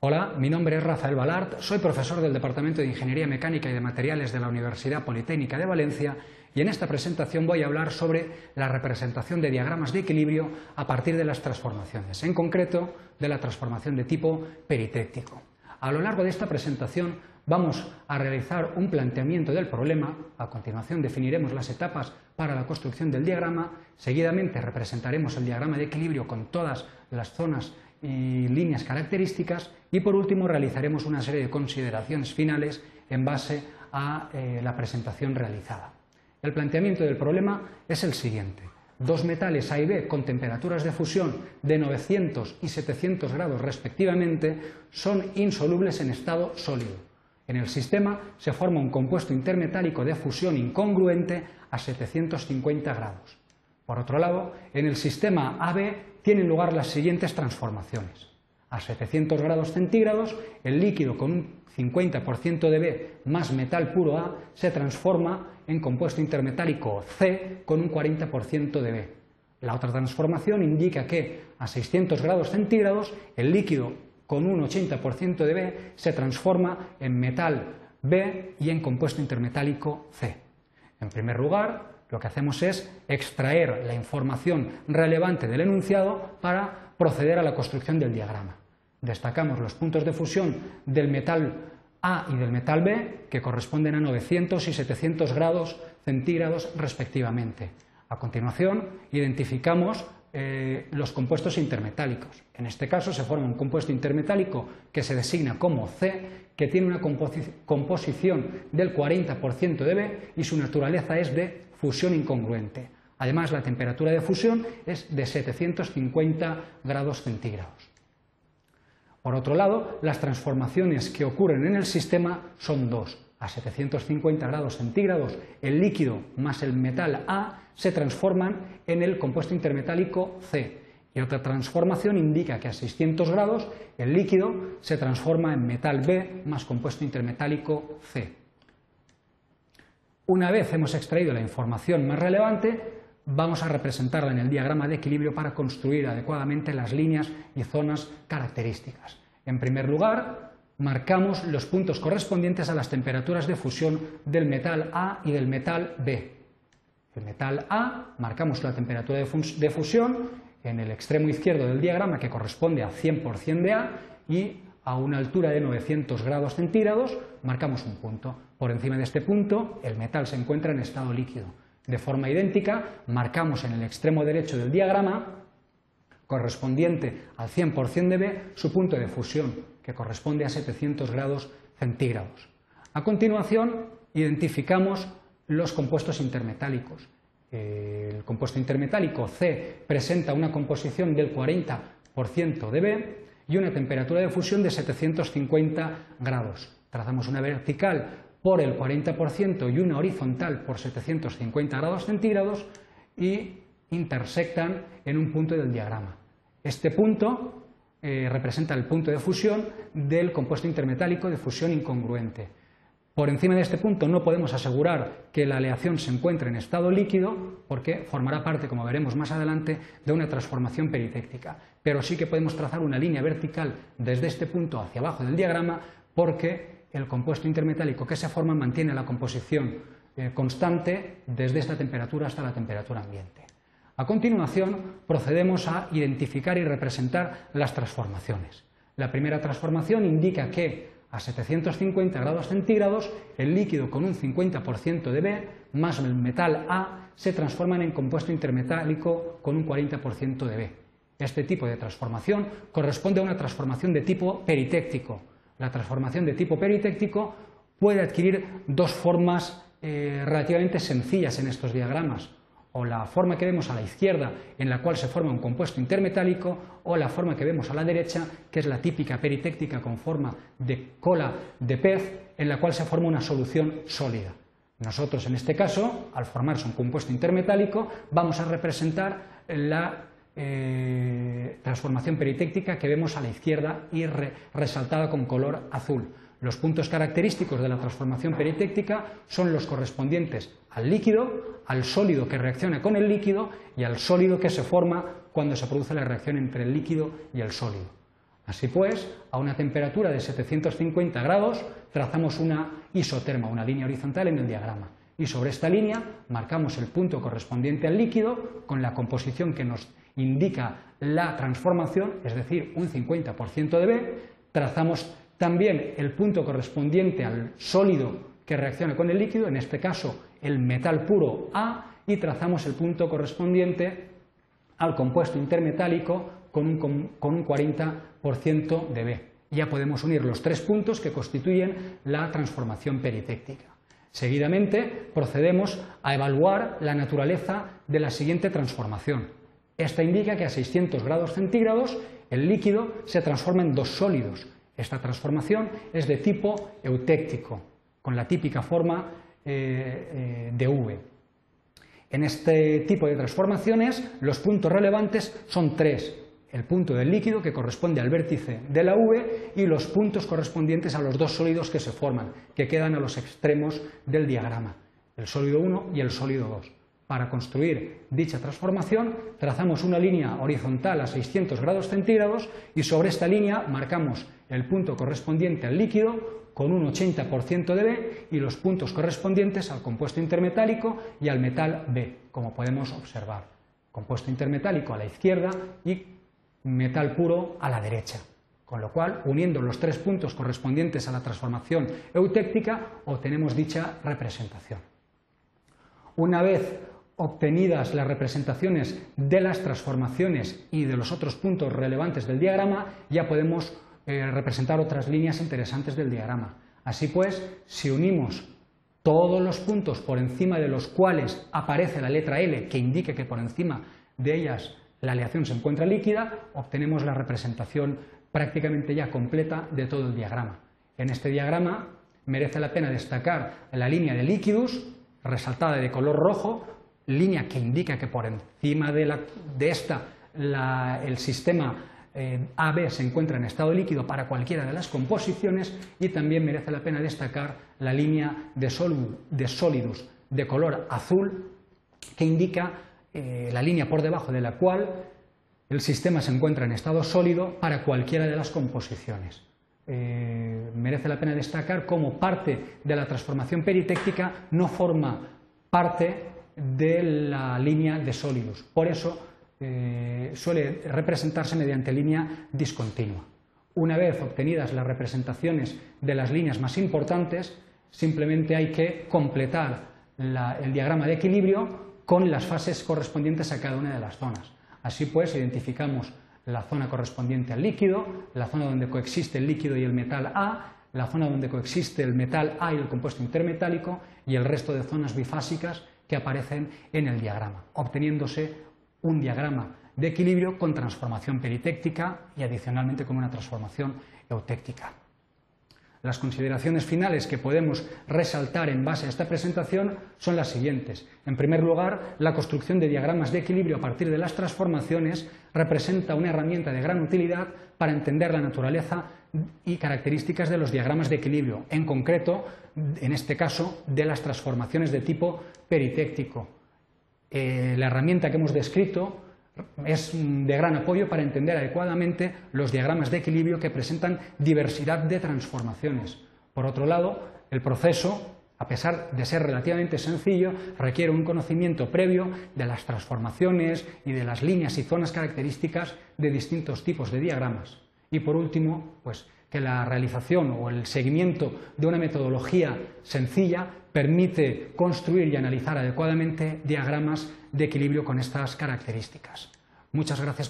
Hola, mi nombre es Rafael Balart, soy profesor del Departamento de Ingeniería Mecánica y de Materiales de la Universidad Politécnica de Valencia y en esta presentación voy a hablar sobre la representación de diagramas de equilibrio a partir de las transformaciones, en concreto de la transformación de tipo peritéctico. A lo largo de esta presentación vamos a realizar un planteamiento del problema, a continuación definiremos las etapas para la construcción del diagrama, seguidamente representaremos el diagrama de equilibrio con todas las zonas y líneas características y por último realizaremos una serie de consideraciones finales en base a eh, la presentación realizada. El planteamiento del problema es el siguiente. Dos metales A y B con temperaturas de fusión de 900 y 700 grados respectivamente son insolubles en estado sólido. En el sistema se forma un compuesto intermetálico de fusión incongruente a 750 grados. Por otro lado, en el sistema AB tienen lugar las siguientes transformaciones. A 700 grados centígrados, el líquido con un 50% de B más metal puro A se transforma en compuesto intermetálico C con un 40% de B. La otra transformación indica que a 600 grados centígrados el líquido con un 80% de B se transforma en metal B y en compuesto intermetálico C. En primer lugar, lo que hacemos es extraer la información relevante del enunciado para proceder a la construcción del diagrama. Destacamos los puntos de fusión del metal A y del metal B, que corresponden a 900 y 700 grados centígrados respectivamente. A continuación, identificamos eh, los compuestos intermetálicos. En este caso se forma un compuesto intermetálico que se designa como C, que tiene una composición del 40% de B y su naturaleza es de fusión incongruente. Además, la temperatura de fusión es de 750 grados centígrados. Por otro lado, las transformaciones que ocurren en el sistema son dos. A 750 grados centígrados, el líquido más el metal A se transforman en el compuesto intermetálico C. Y otra transformación indica que a 600 grados el líquido se transforma en metal B más compuesto intermetálico C. Una vez hemos extraído la información más relevante, vamos a representarla en el diagrama de equilibrio para construir adecuadamente las líneas y zonas características. En primer lugar, marcamos los puntos correspondientes a las temperaturas de fusión del metal A y del metal B. El metal A, marcamos la temperatura de fusión en el extremo izquierdo del diagrama que corresponde a 100% de A y a una altura de 900 grados centígrados, marcamos un punto. Por encima de este punto, el metal se encuentra en estado líquido. De forma idéntica, marcamos en el extremo derecho del diagrama, correspondiente al 100% de B, su punto de fusión, que corresponde a 700 grados centígrados. A continuación, identificamos los compuestos intermetálicos. El compuesto intermetálico C presenta una composición del 40% de B, y una temperatura de fusión de 750 grados. Trazamos una vertical por el 40% y una horizontal por 750 grados centígrados y intersectan en un punto del diagrama. Este punto eh, representa el punto de fusión del compuesto intermetálico de fusión incongruente. Por encima de este punto no podemos asegurar que la aleación se encuentre en estado líquido porque formará parte, como veremos más adelante, de una transformación peritéctica. Pero sí que podemos trazar una línea vertical desde este punto hacia abajo del diagrama porque el compuesto intermetálico que se forma mantiene la composición eh, constante desde esta temperatura hasta la temperatura ambiente. A continuación, procedemos a identificar y representar las transformaciones. La primera transformación indica que a 750 grados centígrados, el líquido con un 50% de B más el metal A se transforman en compuesto intermetálico con un 40% de B. Este tipo de transformación corresponde a una transformación de tipo peritéctico. La transformación de tipo peritéctico puede adquirir dos formas eh, relativamente sencillas en estos diagramas o la forma que vemos a la izquierda en la cual se forma un compuesto intermetálico o la forma que vemos a la derecha que es la típica peritéctica con forma de cola de pez en la cual se forma una solución sólida. Nosotros en este caso, al formarse un compuesto intermetálico, vamos a representar la eh, transformación peritéctica que vemos a la izquierda y resaltada con color azul. Los puntos característicos de la transformación peritéctica son los correspondientes al líquido, al sólido que reacciona con el líquido y al sólido que se forma cuando se produce la reacción entre el líquido y el sólido. Así pues, a una temperatura de 750 grados trazamos una isoterma, una línea horizontal en el diagrama. Y sobre esta línea marcamos el punto correspondiente al líquido con la composición que nos indica la transformación, es decir, un 50% de B. Trazamos también el punto correspondiente al sólido que reacciona con el líquido, en este caso el metal puro A, y trazamos el punto correspondiente al compuesto intermetálico con un, con un 40% de B. Ya podemos unir los tres puntos que constituyen la transformación peritéctica. Seguidamente procedemos a evaluar la naturaleza de la siguiente transformación. Esta indica que a 600 grados centígrados el líquido se transforma en dos sólidos. Esta transformación es de tipo eutéctico, con la típica forma eh, eh, de V. En este tipo de transformaciones los puntos relevantes son tres. El punto del líquido que corresponde al vértice de la V y los puntos correspondientes a los dos sólidos que se forman, que quedan a los extremos del diagrama, el sólido 1 y el sólido 2. Para construir dicha transformación trazamos una línea horizontal a 600 grados centígrados y sobre esta línea marcamos el punto correspondiente al líquido con un 80% de B y los puntos correspondientes al compuesto intermetálico y al metal B, como podemos observar. Compuesto intermetálico a la izquierda y metal puro a la derecha. Con lo cual, uniendo los tres puntos correspondientes a la transformación eutéctica, obtenemos dicha representación. Una vez obtenidas las representaciones de las transformaciones y de los otros puntos relevantes del diagrama, ya podemos eh, representar otras líneas interesantes del diagrama. Así pues, si unimos todos los puntos por encima de los cuales aparece la letra L, que indique que por encima de ellas la aleación se encuentra líquida, obtenemos la representación prácticamente ya completa de todo el diagrama. En este diagrama merece la pena destacar la línea de líquidos, resaltada de color rojo, línea que indica que por encima de, esta el sistema eh, AB se encuentra en estado líquido para cualquiera de las composiciones y también merece la pena destacar la línea de, sólidos de color azul que indica eh, la línea por debajo de la cual el sistema se encuentra en estado sólido para cualquiera de las composiciones. Eh, merece la pena destacar cómo parte de la transformación peritéctica no forma parte de la línea de sólidos. Por eso eh, suele representarse mediante línea discontinua. Una vez obtenidas las representaciones de las líneas más importantes, simplemente hay que completar el diagrama de equilibrio con las fases correspondientes a cada una de las zonas. Así pues, identificamos la zona correspondiente al líquido, la zona donde coexiste el líquido y el metal A, la zona donde coexiste el metal A y el compuesto intermetálico y el resto de zonas bifásicas que aparecen en el diagrama, obteniéndose un diagrama de equilibrio con transformación peritéctica y adicionalmente con una transformación eutéctica. Las consideraciones finales que podemos resaltar en base a esta presentación son las siguientes. En primer lugar, la construcción de diagramas de equilibrio a partir de las transformaciones representa una herramienta de gran utilidad para entender la naturaleza y características de los diagramas de equilibrio, en concreto, en este caso, de las transformaciones de tipo peritéctico. Eh, la herramienta que hemos descrito es de gran apoyo para entender adecuadamente los diagramas de equilibrio que presentan diversidad de transformaciones. Por otro lado, el proceso, a pesar de ser relativamente sencillo, requiere un conocimiento previo de las transformaciones y de las líneas y zonas características de distintos tipos de diagramas. Y por último, pues que la realización o el seguimiento de una metodología sencilla permite construir y analizar adecuadamente diagramas de equilibrio con estas características. Muchas gracias.